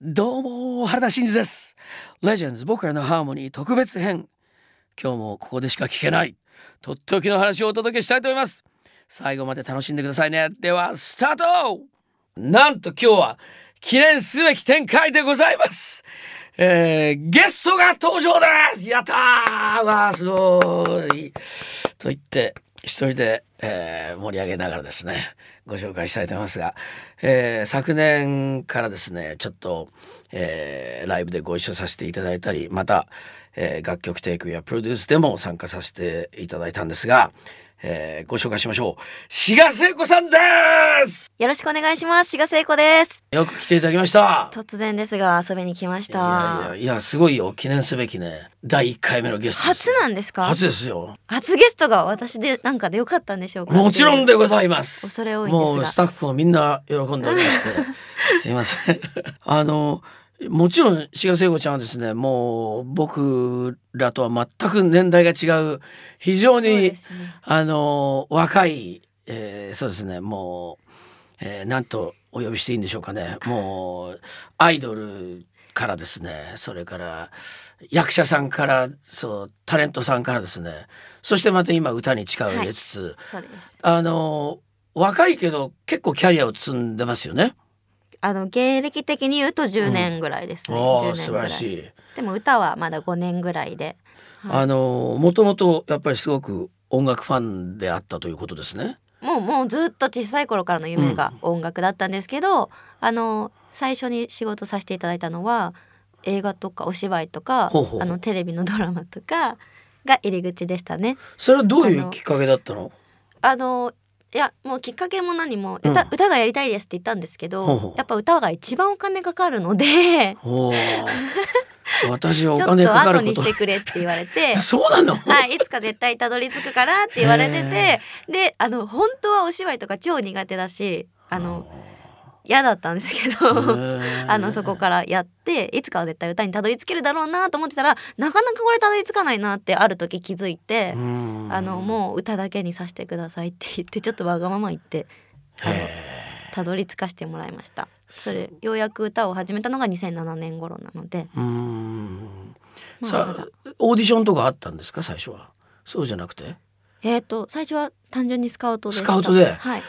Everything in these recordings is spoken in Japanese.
どうも原田真二です。レジェンズ僕らのハーモニー特別編。今日もここでしか聞けない。とっておきの話をお届けしたいと思います。最後まで楽しんでくださいね。ではスタート。なんと今日は記念すべき展開でございます。えー、ゲストが登場です。やったー。わーすごい。と言って一人で、えー、盛り上げながらですねご紹介したいと思いますが、えー、昨年からですねちょっと、えー、ライブでご一緒させていただいたりまた、え、楽曲提供やプロデュースでも参加させていただいたんですが、えー、ご紹介しましょう。志賀聖子さんです！よろしくお願いします。志賀聖子です。よく来ていただきました。突然ですが遊びに来ました。いやいやいやすごいよ記念すべきね第一回目のゲスト初なんですか？初ですよ。初ゲストが私でなんかでよかったんでしょうかもちろんでございます。恐れ多いもうスタッフもみんな喜んでおりまして。すいません。あのもちろん志賀聖子ちゃんはですねもう僕らとは全く年代が違う非常に、ね、あの若い、えー、そうですねもう、えー、なんとお呼びしていいんでしょうかね。もうアイドルからですねそれから役者さんからそうタレントさんからですね。そしてまた今歌に力を入れつつ、はい、あの若いけど結構キャリアを積んでますよね。あの芸歴的に言うと10年ぐらいですね、うん、素晴らしい。でも歌はまだ5年ぐらいで、はい、あのもともとやっぱりすごく音楽ファンであったということですね。もうもうずっと小さい頃からの夢が音楽だったんですけど、うん、あの最初に仕事させていただいたのは映画とかお芝居とかあのテレビのドラマとかが入り口でしたね。それはどういうきっかけだったの？あのいやもうきっかけも何も歌うん、歌がやりたいですって言ったんですけど、ほうほう。やっぱ歌が一番お金かかるので 私はお金かかること。にしてくれって言われて。そうなの？はいいつか絶対たどり着くからって言われててであの本当はお芝居とか超苦手だしあの嫌だったんですけど あのそこからやっていつかは絶対歌にたどり着けるだろうなと思ってたらなかなかこれたどり着かないなってある時気づいてあのもう歌だけにさせてくださいって言ってちょっとわがまま言ってたどり着かせてもらいました。それようやく歌を始めたのが2007年頃なので。まあ、オーディションとかあったんですか最初は？そうじゃなくて？えっ、ー、と最初は単純にスカウトでスカウトで？はい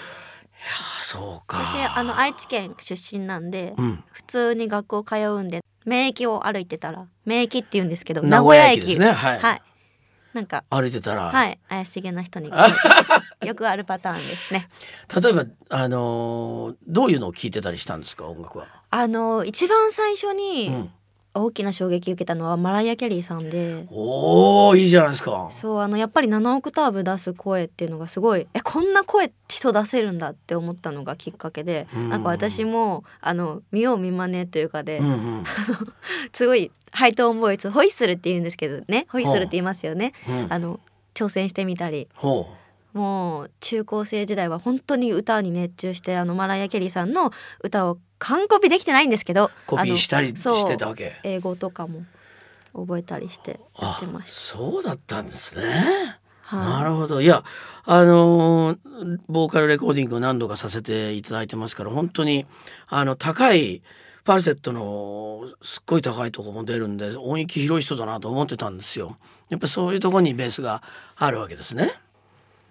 そうか。私あの愛知県出身なんで、うん、普通に学校通うんで免疫を歩いてたら免疫って言うんですけど名古屋駅。ですね。はい、はい、なんか歩いてたら。はい。怪しげな人に よくあるパターンですね。例えばあのー、どういうのを聞いてたりしたんですか音楽は？あのー、一番最初に、うん大きな衝撃受けたのはマライア・キャリーさんで。おーいいじゃないですか。そうあのやっぱり7オクターブ出す声っていうのがすごいえこんな声人出せるんだって思ったのがきっかけで、うん、なんか私もあの見よう見まねというかで、うんうん、すごいハイトーンボイスホイッスルって言うんですけどねホイッスルって言いますよね、うん、あの挑戦してみたり。もう中高生時代は本当に歌に熱中してあのマライア・キャリーさんの歌を完コピできてないんですけどコピーしたりしてたわけ？英語とかも覚えたりしてやってましそうだったんですね、はあ、なるほど。いやあのー、ボーカルレコーディングを何度かさせていただいてますから本当にあの高いファルセットのすっごい高いとこも出るんで音域広い人だなと思ってたんですよ。やっぱそういうとこにベースがあるわけですね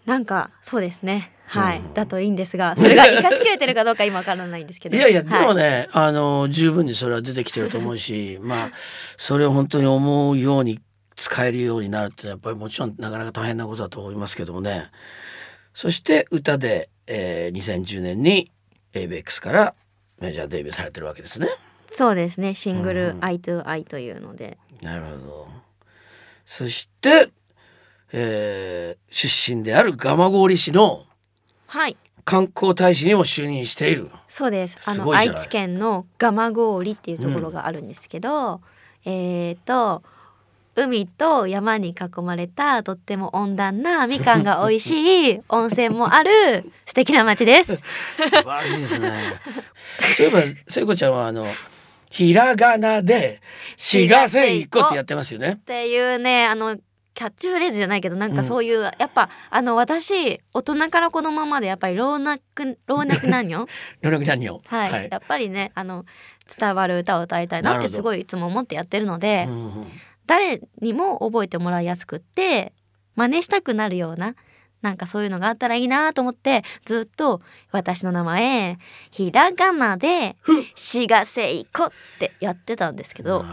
なんかそうですね。はい、うん、だといいんですがそれが生かしきれてるかどうか今わからないんですけど。いやいや、でもねあの十分にそれは出てきてると思うし まあそれを本当に思うように使えるようになるってやっぱりもちろんなかなか大変なことだと思いますけどもね。そして歌で、えー、2010年に ABEX からメジャーデビューされてるわけですね。そうですね。シングル「I to I」というので。なるほど。そしてえー、出身である蒲郡市のはい。観光大使にも就任している。そうです。あの愛知県の蒲郡っていうところがあるんですけど、うん、えっ、ー、と海と山に囲まれたとっても温暖なみかんが美味しい温泉もある 素敵な街です。素晴らしいですね。そういえば聖子ちゃんはあのひらがなで「しがせいこ」ってやってますよね。っていうねあのキャッチフレーズじゃないけどなんかそういう、やっぱあの私大人から子供までやっぱり老若老若男女？老若男女。はい、やっぱりねあの伝わる歌を歌いたいなってすごいいつも思ってやってるので、うんうん。誰にも覚えてもらいやすくって真似したくなるようななんかそういうのがあったらいいなと思ってずっと私の名前ひらがなで「しがせいこ」ってやってたんですけど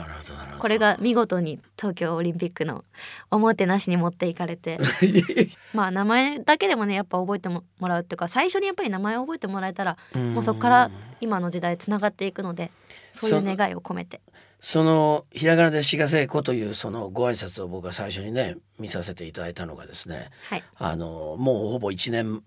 これが見事に東京オリンピックのおもてなしに持っていかれて。まあ名前だけでもねやっぱ覚えてもらうっていうか最初にやっぱり名前を覚えてもらえたらもうそこから今の時代つながっていくのでそういう。願いを込めてそのひらがなで「しがせいこ」というそのご挨拶を僕が最初にね見させていただいたのがですねはい。あのもうほぼ1年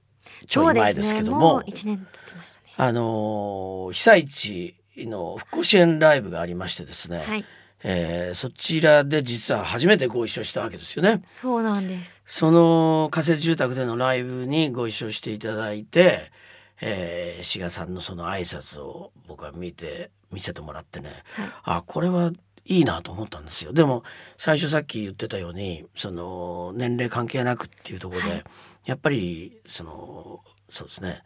ちょい前ですけどももう1年経ちましたね。あの被災地の復興支援ライブがありましてですね、はい。えーそちらで実は初めてご一緒したわけですよね。そうなんです。その仮設住宅でのライブにご一緒していただいて、えー、志賀さんのその挨拶を僕は見て見せてもらってね、はい。あこれはいいなと思ったんですよ。でも最初さっき言ってたようにその年齢関係なくっていうところで、はい。やっぱりそのそうですね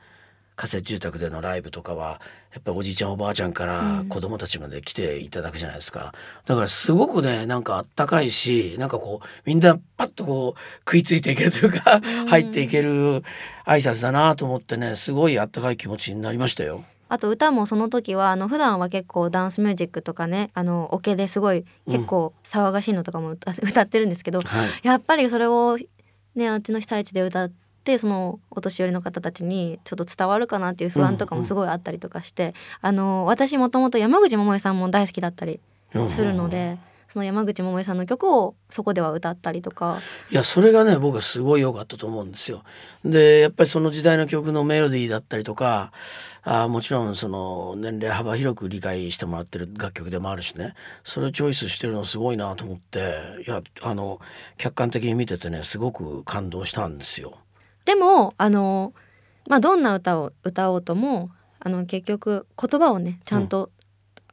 仮設住宅でのライブとかはやっぱりおじいちゃんおばあちゃんからうん。子供たちまで来ていただくじゃないですか、だからすごくねなんかあったかいしなんかこうみんなパッとこう食いついていけるというか、うん。入っていける挨拶だなと思ってねすごいあったかい気持ちになりましたよ。あと歌もその時はあの普段は結構ダンスミュージックとかねあのオケですごい結構騒がしいのとかも歌歌ってるんですけどはい、やっぱりそれをねあっちの被災地で歌ってそのお年寄りの方たちにちょっと伝わるかなっていう不安とかもすごいあったりとかして、あの私もともと山口百恵さんも大好きだったりするので、その山口百恵さんの曲をそこでは歌ったりとかいやそれがね僕はすごい良かったと思うんですよ。でやっぱりその時代の曲のメロディーだったりとかあーもちろんその年齢幅広く理解してもらってる楽曲でもあるしねそれをチョイスしてるのすごいなと思っていやあの客観的に見ててねすごく感動したんですよ。でもあの、まあ、どんな歌を歌おうともあの結局言葉をねちゃんと、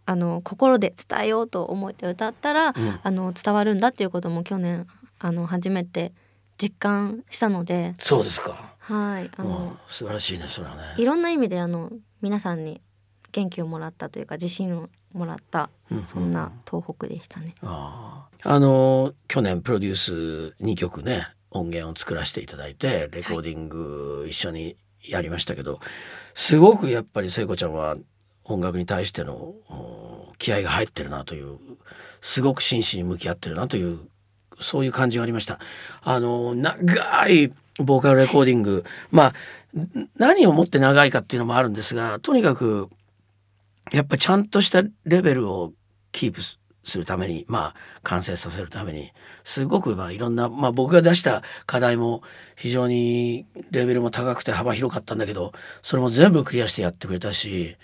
あの心で伝えようと思って歌ったら、うんあの伝わるんだっていうことも去年あの初めて実感したので、そうですか。はいあうんの、素晴らしいねそれはね。いろんな意味であの皆さんに元気をもらったというか自信をもらったうんそんな東北でしたね。あーあの去年プロデュース2曲ね音源を作らせていただいてレコーディング一緒にやりましたけど、すごくやっぱり聖子ちゃんは音楽に対してのお気合が入ってるなというすごく真摯に向き合ってるなというそういう感じがありました。あの長いボーカルレコーディングまあん何をもって長いかっていうのもあるんですがとにかくやっぱりちゃんとしたレベルをキープすするためにまあ完成させるためにすごくまあいろんな、まあ、僕が出した課題も非常にレベルも高くて幅広かったんだけどそれも全部クリアしてやってくれたし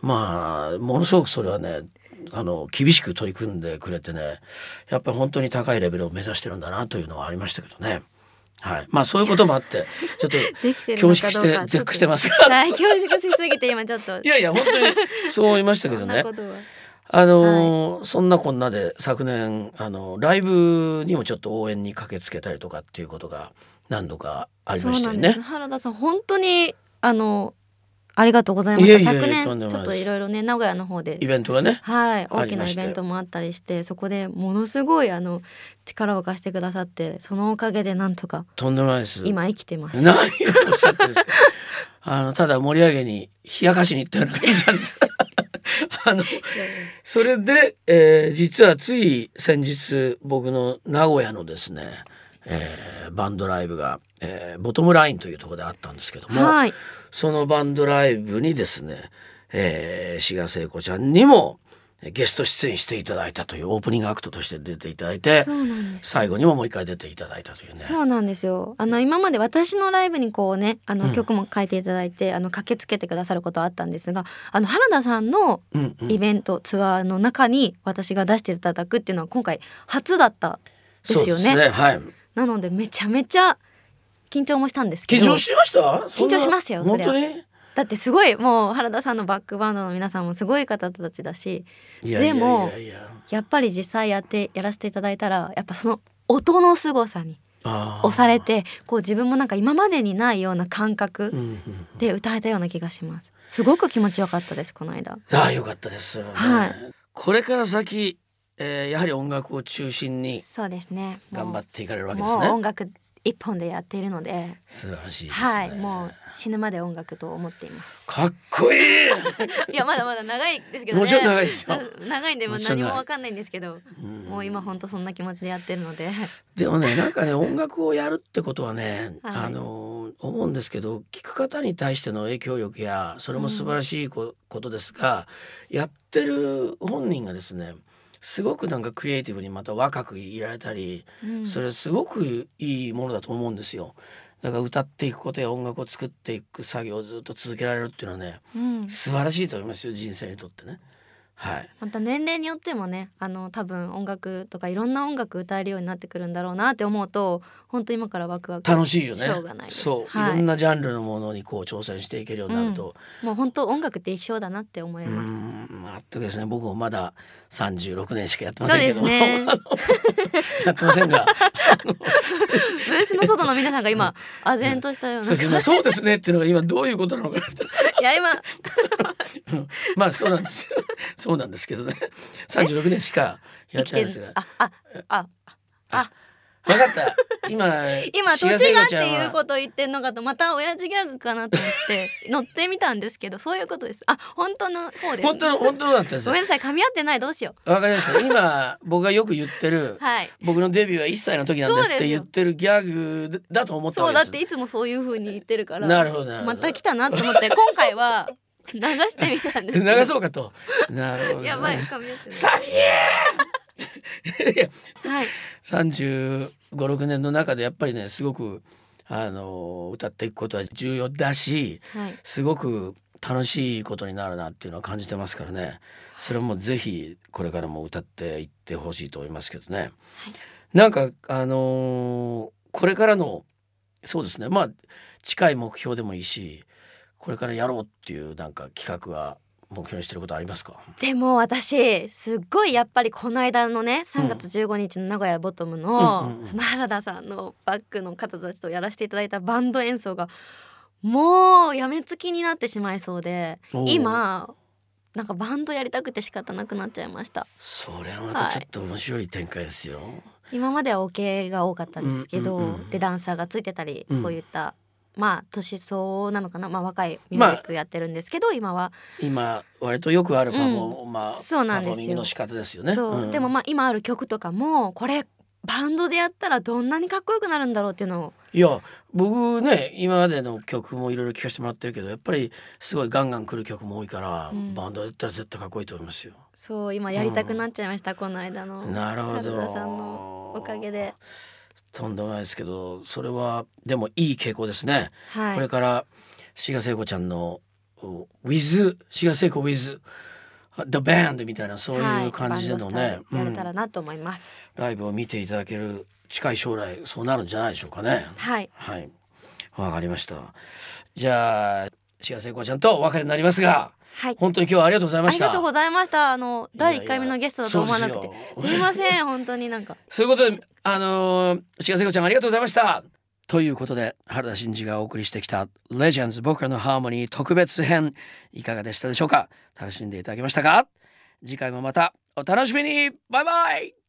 まあものすごくそれはねあの厳しく取り組んでくれてねやっぱり本当に高いレベルを目指してるんだなというのはありましたけどね。はい、まあそういうこともあってちょっと恐縮して絶句してますが。はい恐縮しすぎて今ちょっと。いやいや本当にそう思いましたけどねあのーそんなこんなで昨年あのライブにもちょっと応援に駆けつけたりとかっていうことが何度かありましたよね。原田さん本当にあのありがとうございました昨年ちょっといろいろね名古屋の方でイベントがね。はいあ大きなイベントもあったりしてそこでものすごいあの力を貸してくださってそのおかげでなんとかとんでもないです。今生きてます。何をおっしゃってるんですか。あのただ盛り上げに冷やかしに行ったような感じなんです。あのそれで、えー実はつい先日僕の名古屋のですね、えーバンドライブが、えーボトムラインというところであったんですけども、はい。そのバンドライブにですね、えー、志賀聖子ちゃんにもゲスト出演していただいたというオープニングアクトとして出ていただいて。最後にももう一回出ていただいたというね。そうなんですよ。あの今まで私のライブにこうね、あのうん曲も書いていただいて、あの駆けつけてくださることはあったんですが、あの原田さんのうんうんイベント、ツアーの中に私が出していただくっていうのは今回初だったですよね。そうですね。はい。なのでめちゃめちゃ緊張もしたんですけど、緊張しました？緊張しますよ本当に？だってすごいもう原田さんのバックバンドの皆さんもすごい方たちだし、でもいややっぱり実際やってやらせていただいたらやっぱその音の凄さに押されてこう自分もなんか今までにないような感覚で歌えたような気がします。すごく気持ちよかったですこの間。ああよかったです、はい。これから先、えーやはり音楽を中心にそうですね。頑張っていかれるわけですもうね音楽一本でやっているので素晴らしいね、はいもう死ぬまで音楽と思っています。かっこいい、いやまだまだ長いですけどね。もちろん長いですよな長いんでも何もわかんないんですけどうん。もう今本当そんな気持ちでやってるので。でもねなんかね音楽をやるってことはね、はい。あの思うんですけど聴く方に対しての影響力やそれも素晴らしいこ,、ことですがやってる本人がですねすごくなんかクリエイティブにまた若くいられたり、うんそれすごくいいものだと思うんですよ。だから歌っていくことや音楽を作っていく作業をずっと続けられるっていうのはねうん素晴らしいと思いますよ人生にとってね。はい。また年齢によってもねあの多分音楽とかいろんな音楽歌えるようになってくるんだろうなって思うと本当今からワクワク楽しいよね。しょうがないです。そう、はい。い、ろんなジャンルのものにこう挑戦していけるようになると、もう本当音楽って一生だなって思います。うん。まあとですね。僕もまだ36年しかやってませんけど。ですね。やってませんが。ブースの外の皆さんが今唖然としたような。そうですね。そうですねっていうのが今どういうことなのか。いや今。うん。まあそうなんですよ そうなんですけどね。36年しかやってないですが。ああああ。分かった。今 今年がっていうこと言ってんのかとまた親父ギャグかなと思って 乗ってみたんですけどそういうことです。あ本当の方です。本当の本当のだったんです。よごめんなさい。噛み合ってない。どうしよわかりました。今僕がよく言ってるうはい。僕のデビューは1歳の時なんですって言ってるギャグだと思ったそうわけですだっていつもそういう風に言ってるからなるほど。また来たなと思って今回は流してみたんです 流そうかと。なるほど、ね、やばい噛み合ってない寂しい。いやはい。35,6年の中でやっぱりねすごくあの歌っていくことは重要だしはい。すごく楽しいことになるなっていうのは感じてますからね。それもぜひこれからも歌っていってほしいと思いますけどね、なんかあのーこれからのそうですね。まあ近い目標でもいいしこれからやろうっていうなんか企画は目標にしてることありますか？でも私すっごいやっぱりこの間のね3月15日の名古屋ボトムの,、その原田さんのバックの方たちとやらせていただいたバンド演奏がもうやめつきになってしまいそうで今なんかバンドやりたくて仕方なくなっちゃいました。それはまたちょっと面白い展開ですよ、今まではオケが多かったんですけど、でダンサーがついてたり、うん。そういったまあ年相なのかな、まあ、若いミュージックやってるんですけど、今は、今割とよくあるパフォー、まあそうなんですよ。の仕方ですよね。そう、ん。でもまあ今ある曲とかもこれバンドでやったらどんなにかっこよくなるんだろうっていうのを。いや僕ね今までの曲もいろいろ聴かせてもらってるけどやっぱりすごいガンガン来る曲も多いから、うん。バンドでやったら絶対かっこいいと思いますよ。そう今やりたくなっちゃいました、この間の。なるほど。原田さんのおかげで。とんでもないですけどそれはでもいい傾向ですね。はいこれから志賀聖子ちゃんのお With 志賀聖子 With The Band みたいなそういう感じでのね、はいバンドスタイルやれたうんらなと思います、ライブを見ていただける近い将来そうなるんじゃないでしょうかね。はいはい、わかりました。じゃあ志賀聖子ちゃんとお別れになりますが、はい。本当に今日はありがとうございました。ありがとうございました。あの第一回目のゲストだと思わなくて。すいません 本当になんか。そういうことで、あのー、志賀聖子ちゃんありがとうございました。ということで原田真二がお送りしてきた「レジェンズ僕らのハーモニー特別編」いかがでしたでしょうか？楽しんでいただけましたか？次回もまたお楽しみに。バイバイ